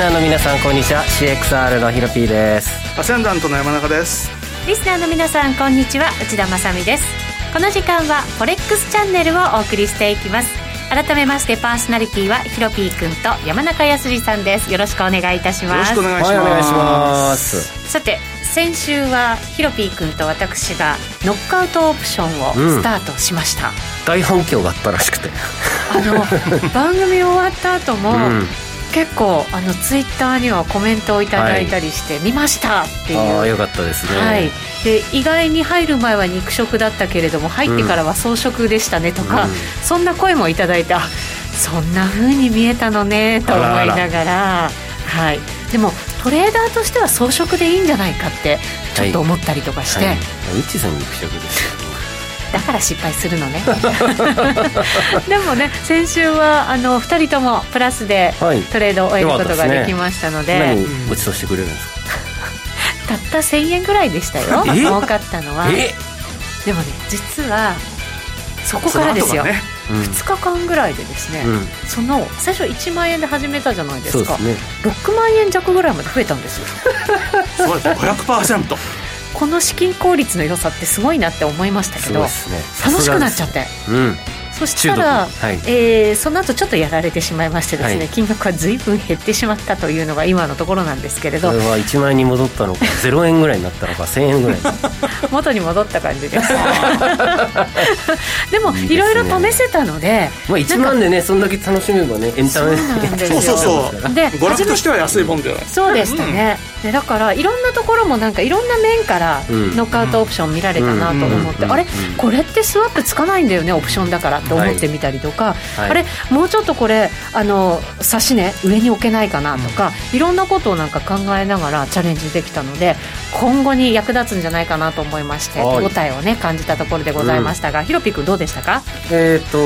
スナーの皆さんこんにちは。CXR のヒロピーです。アセンダントの山中です。リスナーの皆さんこんにちは。内田まさです。この時間はフォレックスチャンネルをお送りしていきます。改めましてパーソナリティはヒロピー君と山中康さんです。よろしくお願いいたします。よろしくお願いします、はい、お願いします。さて先週はヒロピー君と私がノックアウトオプションをスタートしました、うん、大反響があったらしくて。あの 番組終わった後も、うん結構あのツイッターにはコメントをいただいたりして、見ましたっていう。ああよかったですね、はい、で意外に入る前は肉食だったけれども入ってからは草食でしたねとか、うん、そんな声もいただいてあそんなふうに見えたのねと思いながら。はい、でもトレーダーとしては草食でいいんじゃないかってちょっと思ったりとかして、はい。はい、うちさん肉食ですだから失敗するのね。でもね先週はあの2人ともプラスでトレードを終えることができましたので,、はい、でね、何ごちそうしてくれるんですか？たった1000円ぐらいでしたよ。儲かったのは。でもね実はそこからですよ、ね。うん、2日間ぐらいでですね、うん、その最初1万円で始めたじゃないですか。です、ね、6万円弱ぐらいまで増えたんですよ。すごい500%この資金効率の良さってすごいなって思いましたけど、ね、楽しくなっちゃって、うん、そしたら、はい、えー、その後ちょっとやられてしまいましてですね、はい、金額はずいぶん減ってしまったというのが今のところなんですけれど。それは1万円に戻ったのか 0円ぐらいになったのか1000円ぐらい。元に戻った感じです。でもいろいろ試せたのでまあ、1万でねそんだけ楽しめばねエンタメそうそうそうで娯楽としては安いもんじゃない。そうでしたね、うん、でだからいろんなところもなんかいろんな面からノックアウトオプション見られたなと思って。あれ？これってスワップつかないんだよねオプションだからと思ってみたりとか、はい、あれもうちょっとこれあの差しね上に置けないかなとか、うん、いろんなことをなんか考えながらチャレンジできたので今後に役立つんじゃないかなと思いまして手応えをね感じたところでございましたが、うん、ヒロピ君どうでしたか？えっ、ー、と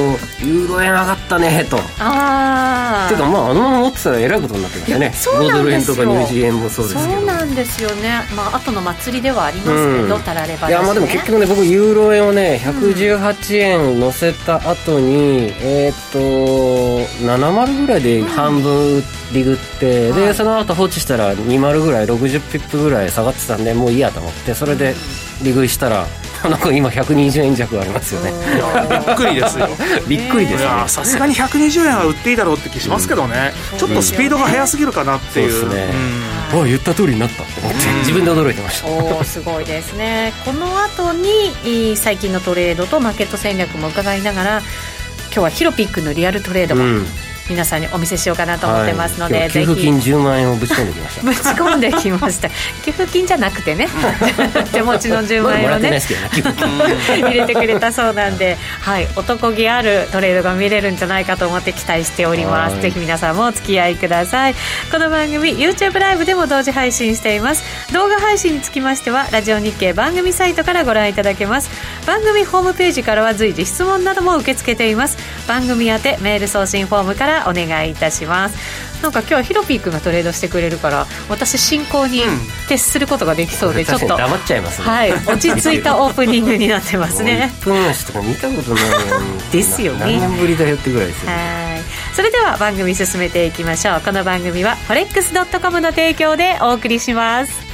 ユーロ円上がったねとああていうかまああのまま持ってたらえらいことになってましたね。5ドル円とかニュージー円もそうですけど。そうなんですよね。まあ後の祭りではありますけど、うん、たられば、ね、いやまあでも結局ね僕ユーロ円をね118円乗せた後に、えっ、ー、と70ぐらいで半分リグって、うん、でその後放置したら20ぐらい60ピップぐらい下がってたんでもういいやと思ってそれで利食いしたらなんか今120円弱ありますよね。びっくりですよ。びっくりですね。さすがに120円は売っていいだろうって気しますけどね、うん、ちょっとスピードが速すぎるかなっていう。そうですね、うん、あ言った通りになった。って思って、自分で驚いてました。おすごいですね。この後に最近のトレードとマーケット戦略も伺いながら今日はヒロピックのリアルトレードも、皆さんにお見せしようかなと思ってますので、はい、給付金10万円をぶち込んできました。ぶち込んできました。給付金じゃなくてね。手持ちの10万円をね。入れてくれたそうなんで、はい、男気あるトレードが見れるんじゃないかと思って期待しております。ぜひ皆さんもお付き合いください。この番組 YouTube ライブでも同時配信しています。動画配信につきましてはラジオ日経番組サイトからご覧いただけます。番組ホームページからは随時質問なども受け付けています番組宛てメール送信フォームからお願いいたします。なんか今日はヒロピー君がトレードしてくれるから私進行に徹することができそうで、うん、ちょっと。黙っちゃいますね。はい。落ち着いたオープニングになってますね。1分足とか見たことないですよね。何年ぶりだよってぐらいですよ、ね、はい。それでは番組進めていきましょう。この番組はフォレックスドットコムの提供でお送りします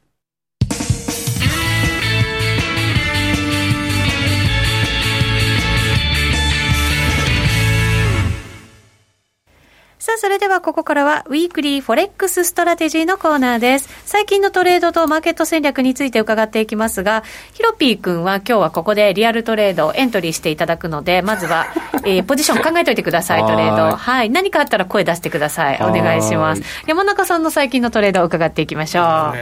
さあ、それではここからは、 Weekly Forex Strategy のコーナーです。最近のトレードとマーケット戦略について伺っていきますが、ヒロピー君は今日はここでリアルトレードをエントリーしていただくので、まずは、えー、ポジション考えておいてください、トレード。はい。何かあったら声出してください。お願いします。山中さんの最近のトレードを伺っていきましょう。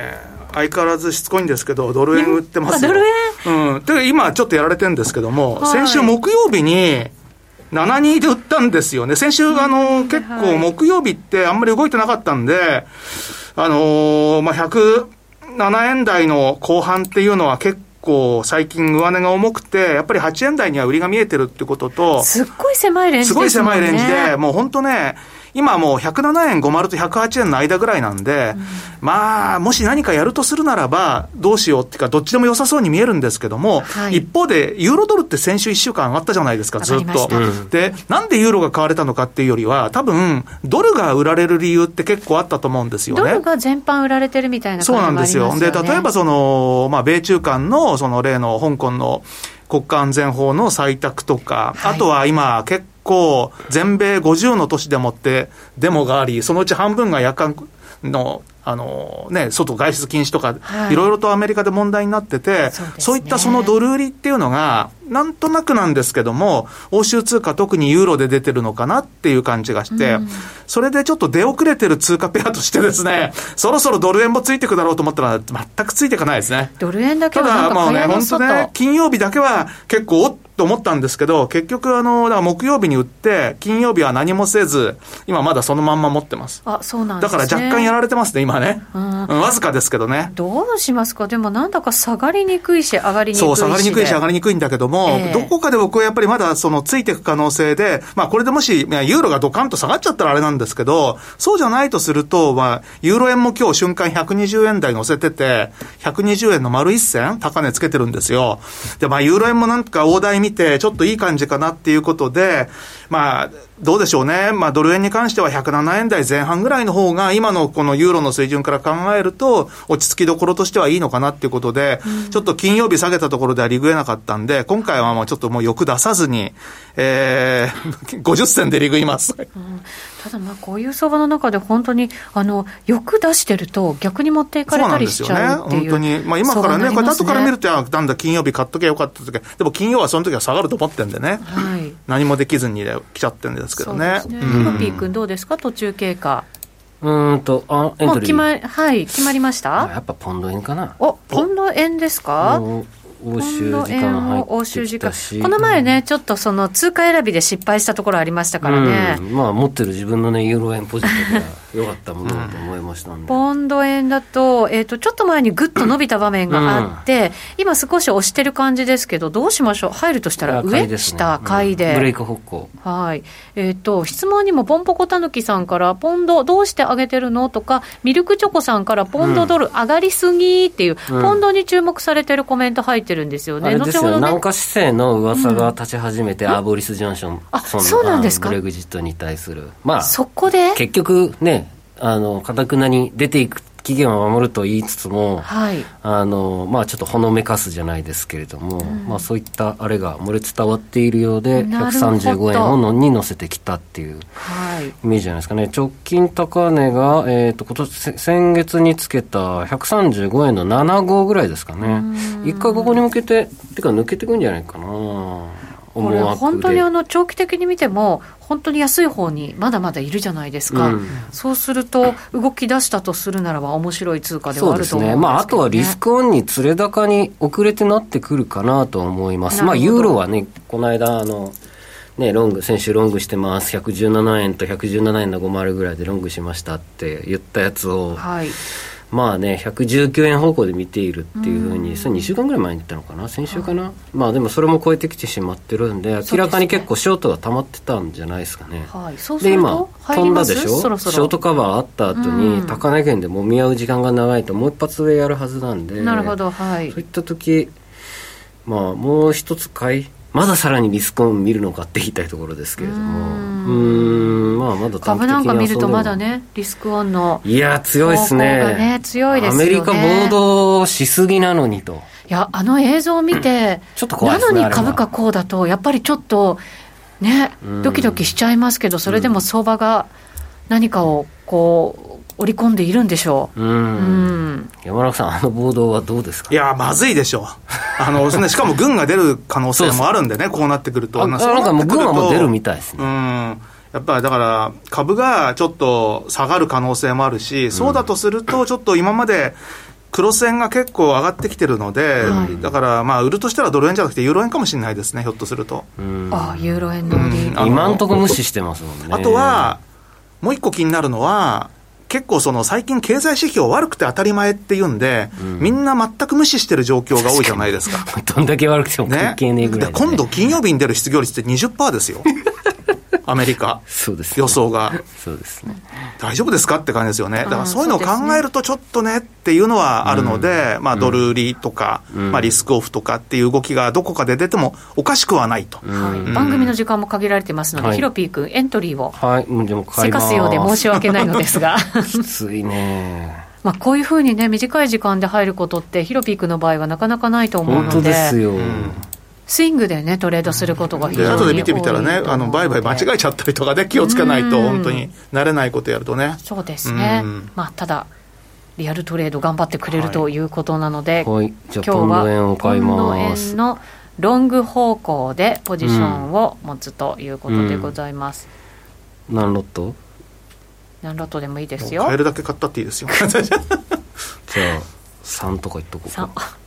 相変わらずしつこいんですけど、ドル円売ってますよ。ドル円？うん。で、今ちょっとやられてるんですけども、先週木曜日に、72で売ったんですよね。先週、あの、結構木曜日ってあんまり動いてなかったんで、あのまあ、107円台の後半っていうのは結構最近上値が重くて、やっぱり8円台には売りが見えてるってことと、すっごい狭いレンジす、ね、すごい狭いレンジで、もう本当ね、今もう107円50と108円の間ぐらいなんで、うん、まあ、もし何かやるとするならば、どうしようっていうか、どっちでも良さそうに見えるんですけども、はい、一方で、ユーロドルって先週1週間上がったじゃないですか、ずっと。で、なんでユーロが買われたのかっていうよりは、多分、ドルが売られる理由って結構あったと思うんですよね。ドルが全般売られてるみたいな感じね。そうなんですよ。で、例えばその、まあ、米中間の、その例の香港の、国家安全法の採択とか、はい、あとは今、結構、全米50の都市でもってデモがあり、そのうち半分が夜間のあのね、外外出禁止とか、はい、いろいろとアメリカで問題になってて、そう、ね,、いったそのドル売りっていうのが、なんとなくなんですけども、欧州通貨、特にユーロで出てるのかなっていう感じがして、うん、それでちょっと出遅れてる通貨ペアとしてですね、そろそろドル円もついていくだろうと思ったら、全くついていかないですね。ドル円だけはただ、もうね、本当ね、金曜日だけは結構、と思ったんですけど、結局、あの、だから木曜日に売って、金曜日は何もせず、今まだそのまんま持ってます。あ、そうなんですね。だから若干やられてますね、今ね。うん、わずかですけどね。どうしますか？でもなんだか下がりにくいし、上がりにくいし。そう、下がりにくいし、上がりにくいんだけども、えー、どこかで僕はやっぱりまだそのついていく可能性で、まあこれでもし、ユーロがドカンと下がっちゃったらあれなんですけど、そうじゃないとすると、まあ、ユーロ円も今日瞬間120円台乗せてて、120円の丸一銭高値つけてるんですよ。で、まあユーロ円もなんか大台見て、ちょっといい感じかなっていうことで、まあ、どうでしょうね。まあ、ドル円に関しては107円台前半ぐらいの方が、今のこのユーロの水準から考えると、落ち着きどころとしてはいいのかなっていうことで、うん、ちょっと金曜日下げたところでは利食えなかったんで、今回はもうちょっともう欲出さずに、えー、50銭で利食います。うん、ただまあ、こういう相場の中で本当に、あの、欲出してると逆に持っていかれたりしちゃうっていう。そうなんですよね。本当に。まあ、今からね、ねこれ後から見ると、なんだ、金曜日買っとけよかった時でも金曜はその時は下がると思ってんでね。はい。何もできずに来ちゃってるんですけどね。ね。ヒロピー君どうですか？途中経過。うんと、あ、エントリー。もう決ま、はい、決まりました？やっぱポンド円かな。お、ポンド円ですか？欧州時間欧州時間この前ね、ちょっとその通貨選びで失敗したところありましたからね、うん、まあ持ってる自分のねユーロ円ポジティブが良かったものだと思いましたんで、ポンド円だと,、えーと、ちょっと前にぐっと伸びた場面があって、うん、今少し押してる感じですけどどうしましょう？入るとしたら上、ね、下買いで、ブレイク方向。はい。えっ、ー、と質問にもポンポコたぬきさんからポンドどうして上げてるの？とかミルクチョコさんからポンドドル上がりすぎっていう、ポンドに注目されてるコメント入ってるんですよね、ですよ、ね、南下姿勢の噂が立ち始めて、うん、アーボリス・ジョンソンあそうなんですか？ブレグジットに対する。まあそこで？結局ねあのかたくなに出ていく期限を守ると言いつつも、はい、あのまあ、ちょっとほのめかすじゃないですけれども、うん、まあ、そういったあれが漏れ伝わっているようで135円をのに乗せてきたっていうイメージじゃないですかね。直近高値が、えーと、今年先月につけた135円の7号ぐらいですかね。一回ここに向けててか抜けてくんじゃないかなこれ本当にあの長期的に見ても本当に安い方にまだまだいるじゃないですか、うん、そうすると動き出したとするならば面白い通貨ではあると思うんですね、まあ、あとはリスクオンに連れ高に遅れてなってくるかなと思います。まあユーロはねこの間あのね、ロング、先週ロングしてます、117円と117円の50ぐらいでロングしましたって言ったやつを、はい、まあね、119円方向で見ているっていうふうに、それ2週間ぐらい前に言ったのかな、先週かな、はい、まあでもそれも超えてきてしまってるんで、明らかに結構ショートが溜まってたんじゃないですかね。はい、そうで今、飛んだでしょ？そろそろ、ショートカバーあった後に、高値圏でもみ合う時間が長いと、もう一発上やるはずなんで、なるほど、はい、そういった時まあ、もう一つ買い、まださらにリスクオン見るのかって言いたいところですけれども、うん、まあ、まだ株なんか見ると、まだね、リスクオンのいや、強いですね、ね強いですね。アメリカ暴動しすぎなのにと。いや、あの映像を見て、ちょっと怖い、ね、なのに株価こうだと、やっぱりちょっと、ね、ドキドキしちゃいますけど、それでも相場が何かをこう、織り込んでいるんでしょう。うん。山中さん、あの暴動はどうですか？いや、まずいでしょう。あの、ね、しかも軍が出る可能性もあるんでね、こうなってくると。なんかもう軍はもう出るみたいですね。うん。やっぱりだから、株がちょっと下がる可能性もあるし、そうだとすると、ちょっと今まで、黒線が結構上がってきてるので、はい、だからまあ売るとしたらドル円じゃなくてユーロ円かもしれないですね、ひょっとすると。ああ、ユーロ円の売り、今んとこ無視してますもんね。あとは、もう一個気になるのは、結構その最近経済指標悪くて当たり前っていうんで、うん、みんな全く無視してる状況が多いじゃないですか。どんだけ悪くても関係ねえぐらい、ね、今度金曜日に出る失業率って20%ですよ。アメリカ、そうです、ね、予想が。そうですね。大丈夫ですかって感じですよね。だからそういうのを考えるとちょっとねっていうのはあるので、まあドル売りとか、まあリスクオフとかっていう動きがどこかで出てもおかしくはないと。番組の時間も限られてますので、ヒロピー君エントリーを。はい、もうでもせかすようで申し訳ないのですが。きついね。まあ、こういうふうにね、短い時間で入ることって、ヒロピークの場合はなかなかないと思うので、本当ですよ、スイングでね、トレードすることが非常に後で見てみたらね、あの売買間違えちゃったりとかで、気をつけないと、本当に慣れないことやるとね。そうですね、まあ、ただ、リアルトレード頑張ってくれるということなので、はい、今日はポンド円を買います。のロング方向でポジションを持つということでございます。うん、何ロット？何ロットでもいいですよ。買えるだけ買ったっていいですよ。じゃあ、3とか言っとこうか。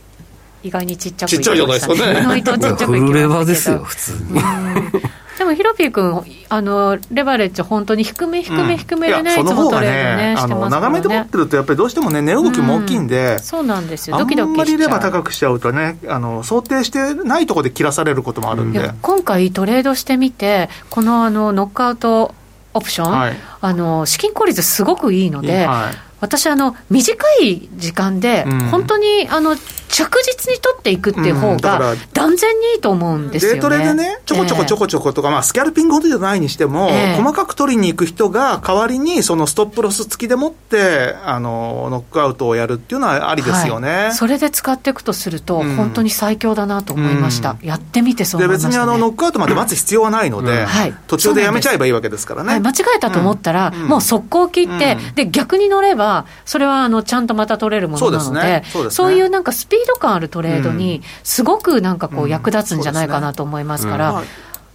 意外にちっちゃくちっちゃいじゃないですかね。意外とちっちゃくフルレバーですよ、普通。に。でもヒロピー君あのレバレッジ本当に低め低め低めでね、うん、いつもトレードねしてます長めで持ってるとやっぱりどうしてもね値動きも大きいんで、うん、そうなんですよ。ドキドキあんまりレバー高くしちゃうとねあの想定してないところで切らされることもあるんで。今回トレードしてみてこのあのノックアウトオプション、はい、あの資金効率すごくいいので、はい、私あの短い時間で本当にあの着実に取っていくっていう方が、断然にいいと思うんですよ、ね、デートレでね、ちょこちょこちょこちょことか、えー、まあ、スキャルピングほどじゃないにしても、えー、細かく取りに行く人が、代わりにそのストップロス付きでもって、あのノックアウトをやるっていうのはありですよね、はい、それで使っていくとすると、うん、本当に最強だなと思いました、うん、やってみてそう思いました、ね、別にあのノックアウトまで待つ必要はないので、うん。はい、途中でやめちゃえばいいわけですからね。はい、間違えたと思ったら、もう速攻切って、で逆に乗れば、それはあのちゃんとまた取れるものなので、そう、ね。ね、そういうなんかスピード感あるトレードドに、すごくなんかこう、役立つんじゃないかなと思いますから。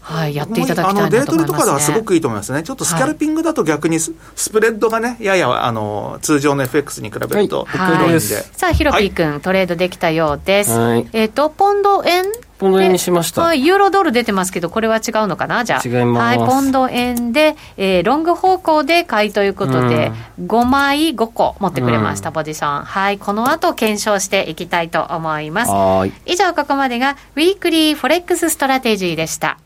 はい、やっていただきたいなと思います、ね、デートルとかではすごくいいと思いますね。ちょっとスキャルピングだと逆にス,、プレッドがね、ややあの通常の FX に比べると、はい、さあ、ヒロピー君、はい、トレードできたようです。はい、えっ、ー、と、ポンド円ポンド円にしました。はい、ユーロドル出てますけど、これは違うのかな？じゃあ。違います。はい、ポンド円で、えー、ロング方向で買いということで、うん、5枚5個持ってくれました、うん、ポジション。はい、この後検証していきたいと思います。はい。以上、ここまでが、 Weekly Forex Strategy でした。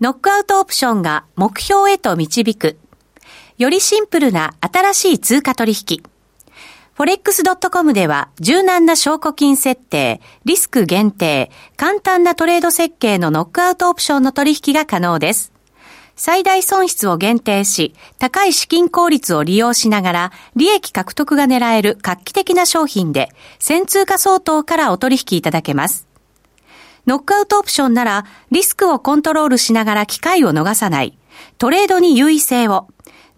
ノックアウトオプションが目標へと導く。よりシンプルな新しい通貨取引。forex.com では柔軟な証拠金設定、リスク限定、簡単なトレード設計のノックアウトオプションの取引が可能です。最大損失を限定し、高い資金効率を利用しながら、利益獲得が狙える画期的な商品で、先通貨相当からお取引いただけます。ノックアウトオプションなら、リスクをコントロールしながら機会を逃さない。トレードに優位性を。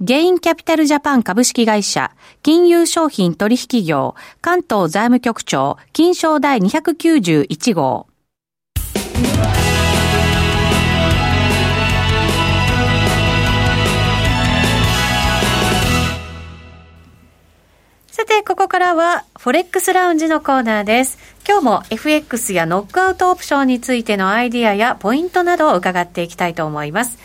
ゲインキャピタルジャパン株式会社、金融商品取引業、関東財務局長、金賞第291号。さて、ここからは、フォレックスラウンジのコーナーです。今日も FX やノックアウトオプションについてのアイディアやポイントなどを伺っていきたいと思います。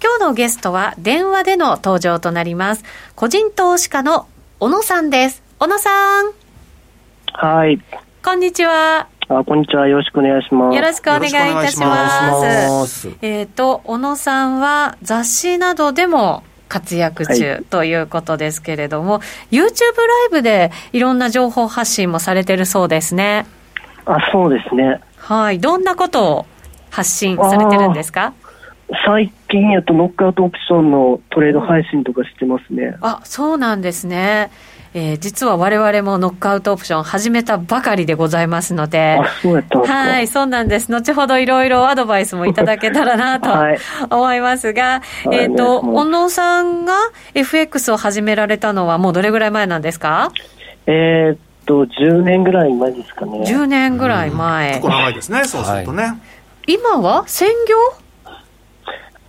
今日のゲストは電話での登場となります。個人投資家の小野さんです。小野さん。はい。こんにちは。あ、こんにちは。よろしくお願いします。よろしくお願いいたします。えっ、ー、と、小野さんは雑誌などでも活躍中ということですけれども、はい、YouTube ライブでいろんな情報発信もされてるそうですね。あ、そうですね。はい。どんなことを発信されてるんですか？最近やとノックアウトオプションのトレード配信とかしてますね。あ、そうなんですね。えー、実は我々もノックアウトオプション始めたばかりでございますので。あ、そうやったはい、そうなんです。後ほどいろいろアドバイスもいただけたらなと 思いますが、はい、えっ、ー、と、小野さんが FX を始められたのはもうどれぐらい前なんですか？えー、っと、10年ぐらい前ですかね。10年ぐらい前。結構長いですね、そうするとね。はい、今は？専業？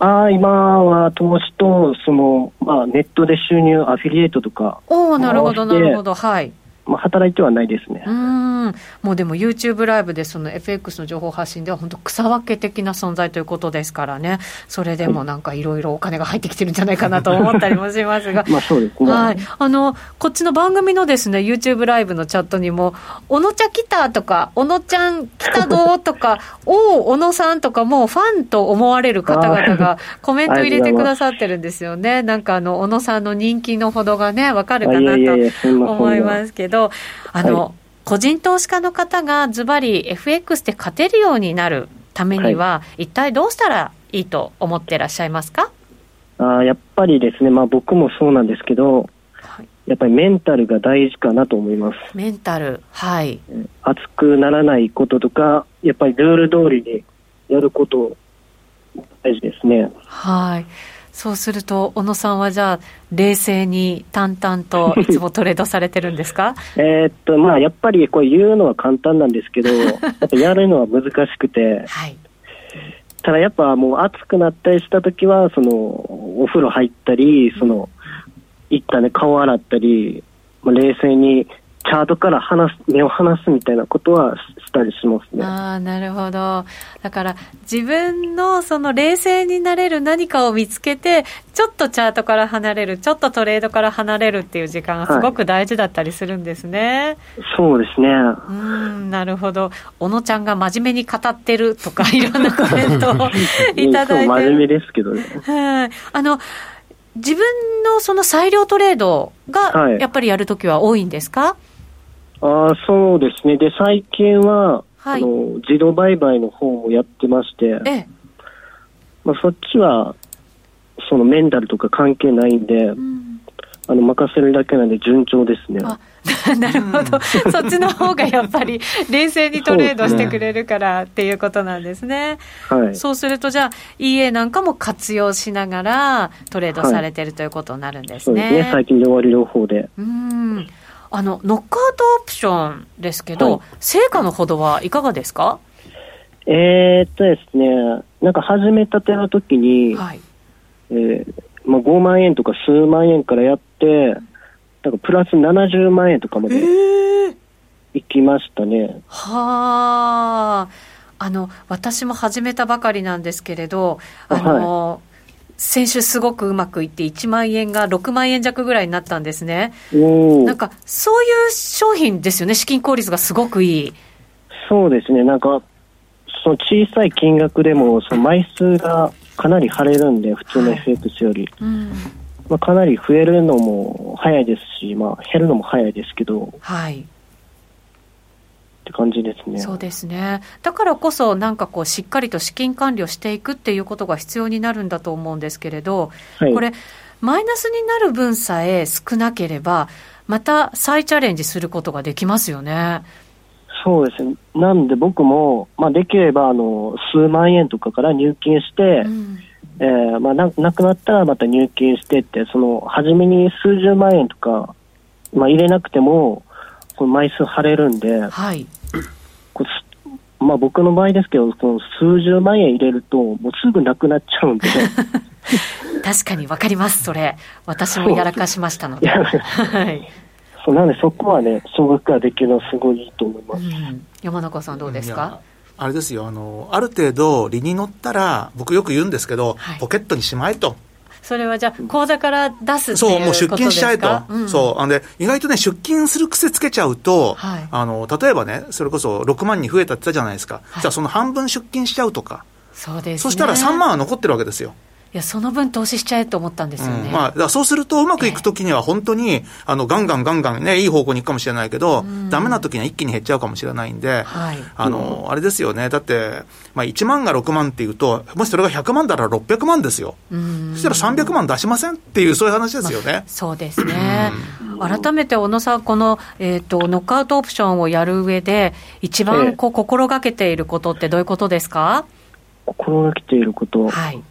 ああ、今は投資と、その、まあ、ネットで収入、アフィリエイトとか。おおなるほど、なるほど、はい。まあ、働いてはないですね。うん。もうでも YouTube ライブでその FX の情報発信では本当草分け的な存在ということですからね。それでもなんかいろいろお金が入ってきてるんじゃないかなと思ったりもしますが。まあそうですね。はい。あの、こっちの番組のですね、YouTube ライブのチャットにも、小野茶来たとか、小野ちゃん来たぞとか、おお、小野さんとか、もうファンと思われる方々がコメント入れてくださってるんですよね。なんかあの、小野さんの人気のほどがね、わかるかなと思いますけど、あの、はい、個人投資家の方がズバリ FX で勝てるようになるためには、はい、一体どうしたらいいと思ってらっしゃいますか？あやっぱりですね、まあ、僕もそうなんですけど、はい、やっぱりメンタルが大事かなと思います。メンタル、はい。熱くならないこととか、やっぱりルール通りにやること、大事ですね。はい。そうすると、小野さんはじゃあ、冷静に淡々と いつもトレードされてるんですか？えっと、まあ、やっぱりこれ言うのは簡単なんですけど、やっぱやるのは難しくて、はい、ただやっぱもう暑くなったりした時は、その、お風呂入ったり、その、一旦ね、顔洗ったり、まあ、冷静にチャートから離す、目を離すみたいなことはしたりしますね。ああ、なるほど。だから、自分のその冷静になれる何かを見つけて、ちょっとチャートから離れる、ちょっとトレードから離れるっていう時間がすごく大事だったりするんですね。はい、そうですね。うん、なるほど。小野ちゃんが真面目に語ってるとか、いろんなコメントをいただいて。真面目ですけどね。はい。あの、自分のその裁量トレードがやっぱりやるときは多いんですか、はいあそうですね。で、最近は、はい、あの、自動売買の方もやってまして、ええ、まあ、そっちは、そのメンタルとか関係ないんで、うん、あの、任せるだけなんで順調ですね。なるほど、そっちの方がやっぱり 冷静にトレードしてくれるからっていうことなんですね。はい、そうすると、じゃあ、EA なんかも活用しながらトレードされてるということになるんですね。はい、そうですね、最近で終わり両方で。うんあのノックアウトオプションですけど、はい、成果のほどはいかがですか？えー、っとですね、なんか始めたての時に、はい、えー、まあ、5万円とか数万円からやって、なんかプラス70万円とかまで行きましたね。えー、はあ。あの私も始めたばかりなんですけれど、あの、はい先週すごくうまくいって1万円が6万円弱ぐらいになったんですね。なんかそういう商品ですよね、資金効率がすごくいい。そうですね、なんかその小さい金額でもその枚数がかなり晴れるんで、普通の FX より。はいうん、まあ、かなり増えるのも早いですし、まあ、減るのも早いですけど、はい。って感じですね。そうですね。だからこそ、なんかこう、しっかりと資金管理をしていくっていうことが必要になるんだと思うんですけれど、はい、これ、マイナスになる分さえ少なければ、また再チャレンジすることができますよね。そうですね。なんで僕も、まあ、できれば、あの、数万円とかから入金して、うんえーまあ、ななくなったらまた入金してって、その初めに数十万円とか、まあ、入れなくても、この枚数貼れるんで、はい、こまあ、僕の場合ですけど、その数十万円入れると、もうすぐなくなっちゃうんで。確かに分かります、それ。私もやらかしましたので。はい。そうなんで、そこはね、少額化できるのはすごいいいと思います。うん、山中さんどうですか？あれですよ、あの、ある程度、利に乗ったら、僕よく言うんですけど、はい、ポケットにしまえと。それはじゃあ、口座から出すそう、もう出金しちゃえと。うん、そう。あので、意外とね、出金する癖つけちゃうと、はい、あの、例えばね、それこそ6万に増えたって言ったじゃないですか。はい、じゃあ、その半分出金しちゃうとか。そうです、ね、そしたら3万は残ってるわけですよ。いや、その分投資しちゃえと思ったんですよね。うん、まあ、そうすると、うまくいくときには本当に、えー、あの、ガンガンガンガンね、いい方向に行くかもしれないけど、ダメなときには一気に減っちゃうかもしれないんで、はい、あの、あれですよね。だって、まあ、1万が6万っていうと、もしそれが100万だったら600万ですよ。そしたら300万出しませんっていう、そういう話ですよね。まあ、そうですね。改めて小野さん、この、えっ、ー、と、ノックアウトオプションをやる上で、一番こう、心がけていることってどういうことですか、心がけていること。はい。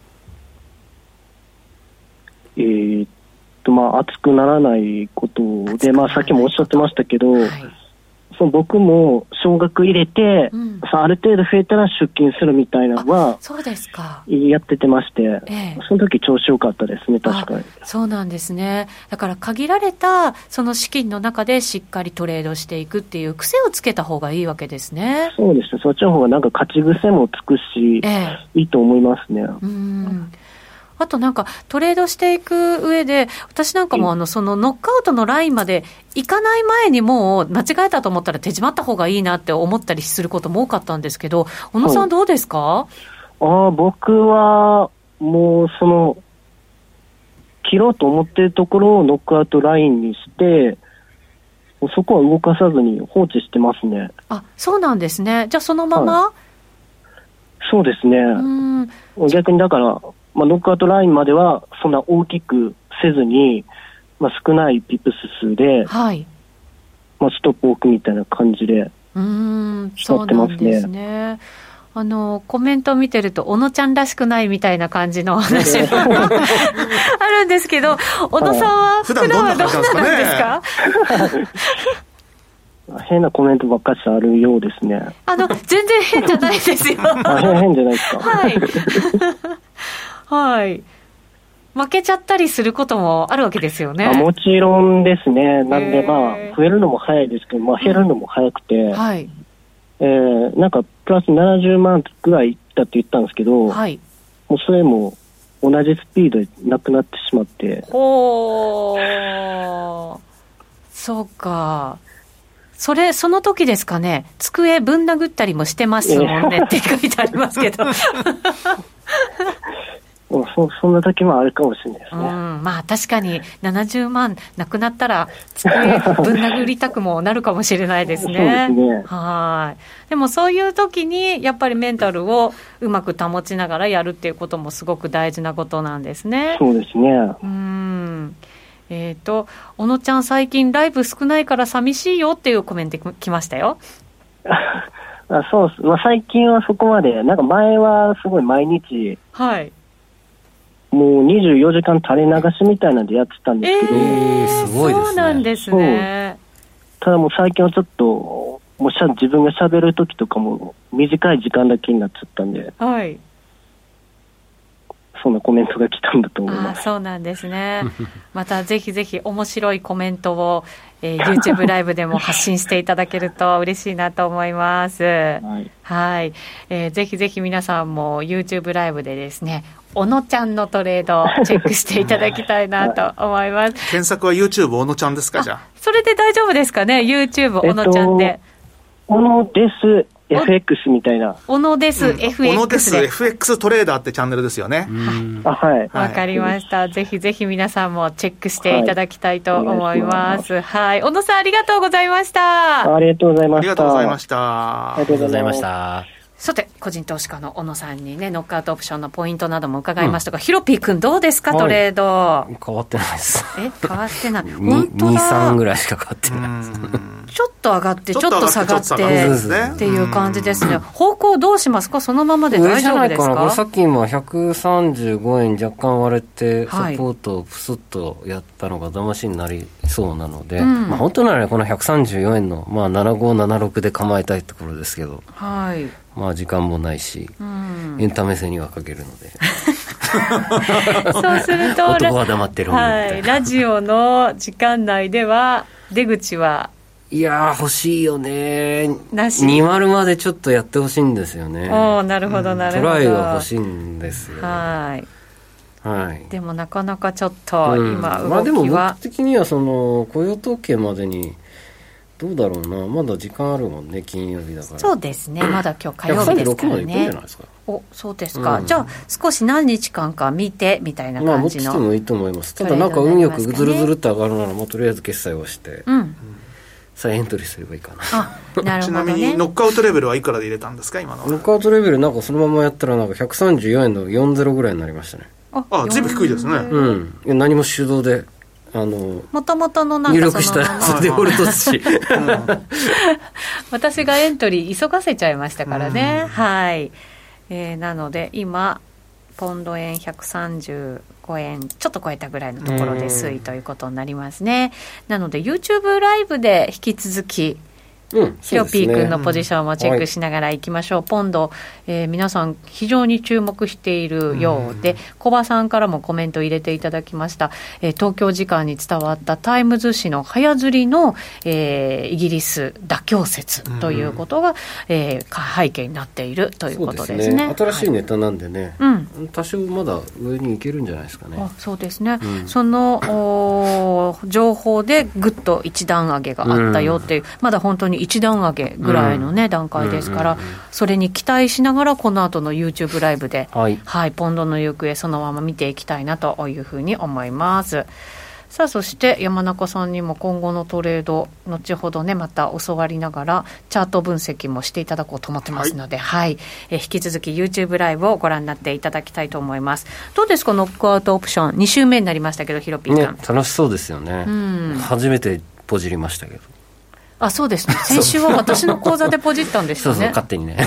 えー、っと、まあ、熱くならないことで、まあ、さっきもおっしゃってましたけど、はい、その僕も少額入れて、うん、ある程度増えたら出金するみたいなのは、そうですか。やっててまして、ええ、その時調子良かったですね、確かに。そうなんですね。だから限られたその資金の中でしっかりトレードしていくっていう癖をつけた方がいいわけですね。そうですね。そっちの方がなんか勝ち癖もつくし、え、いいと思いますね。うんあとなんかトレードしていく上で、私なんかもあのそのノックアウトのラインまで行かない前にもう間違えたと思ったら手締まった方がいいなって思ったりすることも多かったんですけど、小野さん、どうですか、はい、あ僕はもうその、切ろうと思ってるところをノックアウトラインにして、そこは動かさずに放置してますね。あ、そうなんですね。じゃあそのまま、はい、そうですね。逆にだから、まあ、ノックアウトラインまではそんな大きくせずに、まあ、少ないピップス数で、はいまあ、ストップを置くみたいな感じで、うん、そうなんですね。あの、コメント見てると、小野ちゃんらしくないみたいな感じの 話も あるんですけど、小野さんは普段はどうなんですか？変なコメントばっかしあるようですね。あの、全然変じゃないですよ。変じゃないですか？はい。はい。負けちゃったりすることもあるわけですよね。あもちろんですね。なんでまあ、増えるのも早いですけど、まあ減るのも早くて、うん、はい。えー、なんかプラス70万ぐらいいったって言ったんですけど、はい。もうそれも同じスピードでなくなってしまって。ほー。そうか。それ、その時ですかね、机ぶん殴ったりもしてますもんねって書いてありますけど。そそんな時もあるかもしれないですね。うん、まあ確かに70万なくなったら、机ぶん殴りたくもなるかもしれないですね。そうですね。はい。でもそういう時に、やっぱりメンタルをうまく保ちながらやるっていうこともすごく大事なことなんですね。そうですね。うん。えっ、ー、と、小野ちゃん最近ライブ少ないから寂しいよっていうコメント来ましたよ。あそう。まあ最近はそこまで、なんか前はすごい毎日、はい。もう24時間垂れ流しみたいなんでやってたんですけど、えー、すごいですね。そうなんですね。ただもう最近はちょっと、もうしゃ自分がしゃべるときとかも短い時間だけになっちゃったんで、はい。そんなコメントが来たんだと思います。そうなんですね。またぜひぜひ面白いコメントを、えー、YouTube ライブでも発信していただけると嬉しいなと思います。はい。はい、えー、ぜひぜひ皆さんも YouTube ライブでですね、小野ちゃんのトレードをチェックしていただきたいなと思います。検索は YouTube 小野ちゃんですか、じゃあ。それで大丈夫ですかね ?YouTube 小野ちゃんで。えっと、小野です。FX みたいな。小野です、うん、FX 小野です、FX トレーダーってチャンネルですよね。あはい。わかりました。ぜひぜひ皆さんもチェックしていただきたいと思います。はい、はい。小野さんありがとうございました。ありがとうございました。ありがとうございました。ありがとうございました。さて、個人投資家の小野さんにね、ノックアウトオプションのポイントなども伺いましたが、うん、ヒロピー君どうですか、トレード。変わってないです。え、変わってない。本当だ。2、3ぐらいしか変わってないです。ちょっと上がって、ちょっと下がって、っていう感じですね。方向どうしますか？そのままで大丈夫ですか？かさっき今135円若干割れて、サポートをプスッとやったのが騙しになりそうなので、うん、まあ本当ならこの134円の、まあ7576で構えたいところですけど、はい。まあ時間もないし、うん、エンタメ性にはかけるので。そうすると、男は黙ってるはい、ラジオの時間内では、出口は？いや欲しいよね。なし？20までちょっとやってほしいんですよね。おなるほどなるほど、トライが欲しいんですよ。はい。はい、でもなかなかちょっと今動きは、うん、まあでも僕的にはその雇用統計までにどうだろうな。まだ時間あるもんね金曜日だから。そうですね。まだ今日火曜日ですからね。おそうですか、うん、じゃあ少し何日間か見てみたいな感じの。まあ持っててもいいと思います。ただなんか運よくずるずるって上がるならもうとりあえず決済をして、うん。さあエントリーすればいいかな。あなるほど、ね、ちなみにノックアウトレベルはいくらで入れたんですか今の。ノックアウトレベルなんかそのままやったらなんか134円の40ぐらいになりましたね。ああずいぶん低いですね。うん。何も手動であのもともとの入力したらそれでホルトし私がエントリー急がせちゃいましたからね、はい、えー、なので今ポンド円135円ちょっと超えたぐらいのところで推移ということになりますね。なので YouTube ライブで引き続きうん、ヒロピー君のポジションもチェックしながらいきましょう、はい、ポンド、えー、皆さん、非常に注目しているようで、小葉さんからもコメント入れていただきました、えー、東京時間に伝わったタイムズ紙の早刷りの、えー、イギリス妥協説ということが、うん、えー、背景になっているということですね、ね、新しいネタなんでね、はい、多少まだ上にいけるんじゃないですかね。あそうですね、うん、そのお情報でぐっと一段上げがあったよっていう、まだ本当に一段上げぐらいのね、うん、段階ですから、それに期待しながら、この後の YouTube ライブで、はい、はい、ポンドの行方、そのまま見ていきたいなというふうに思います。さあそして山中さんにも今後のトレード後ほどねまた教わりながらチャート分析もしていただこうと思ってますので、はい、はい、え引き続き YouTube ライブをご覧になっていただきたいと思います。どうですかノックアウトオプション？2週目になりましたけどヒロピーさん、ね、楽しそうですよね、うん、初めてポジりましたけどあそうですね。先週は私の口座でポジったんですよね。そうそう勝手にね。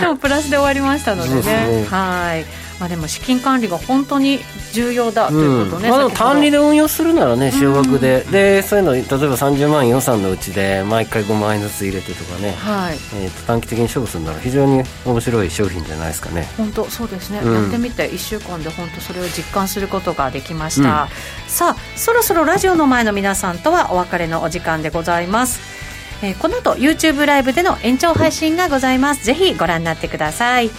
でもプラスで終わりましたのでね、ね、はいまあ、でも資金管理が本当に重要だということね、うん。まあ、単利で運用するならね、少額で、うん、でそういうの、例えば30万予算のうちで、毎回5万円ずつ入れてとかね、はい。えーと、短期的に勝負するなら、非常に面白い商品じゃないですかね。本当そうですね、うん、やってみて、1週間で本当、それを実感することができました、さあ、そろそろラジオの前の皆さんとはお別れのお時間でございます。えー、この後 YouTube ライブでの延長配信がございます。ぜひご覧になってください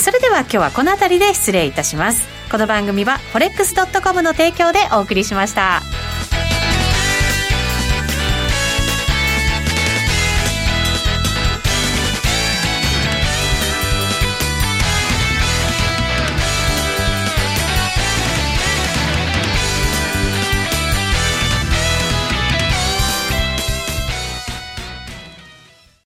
それでは今日はこの辺りで失礼いたしますこの番組は forex.com の提供でお送りしました。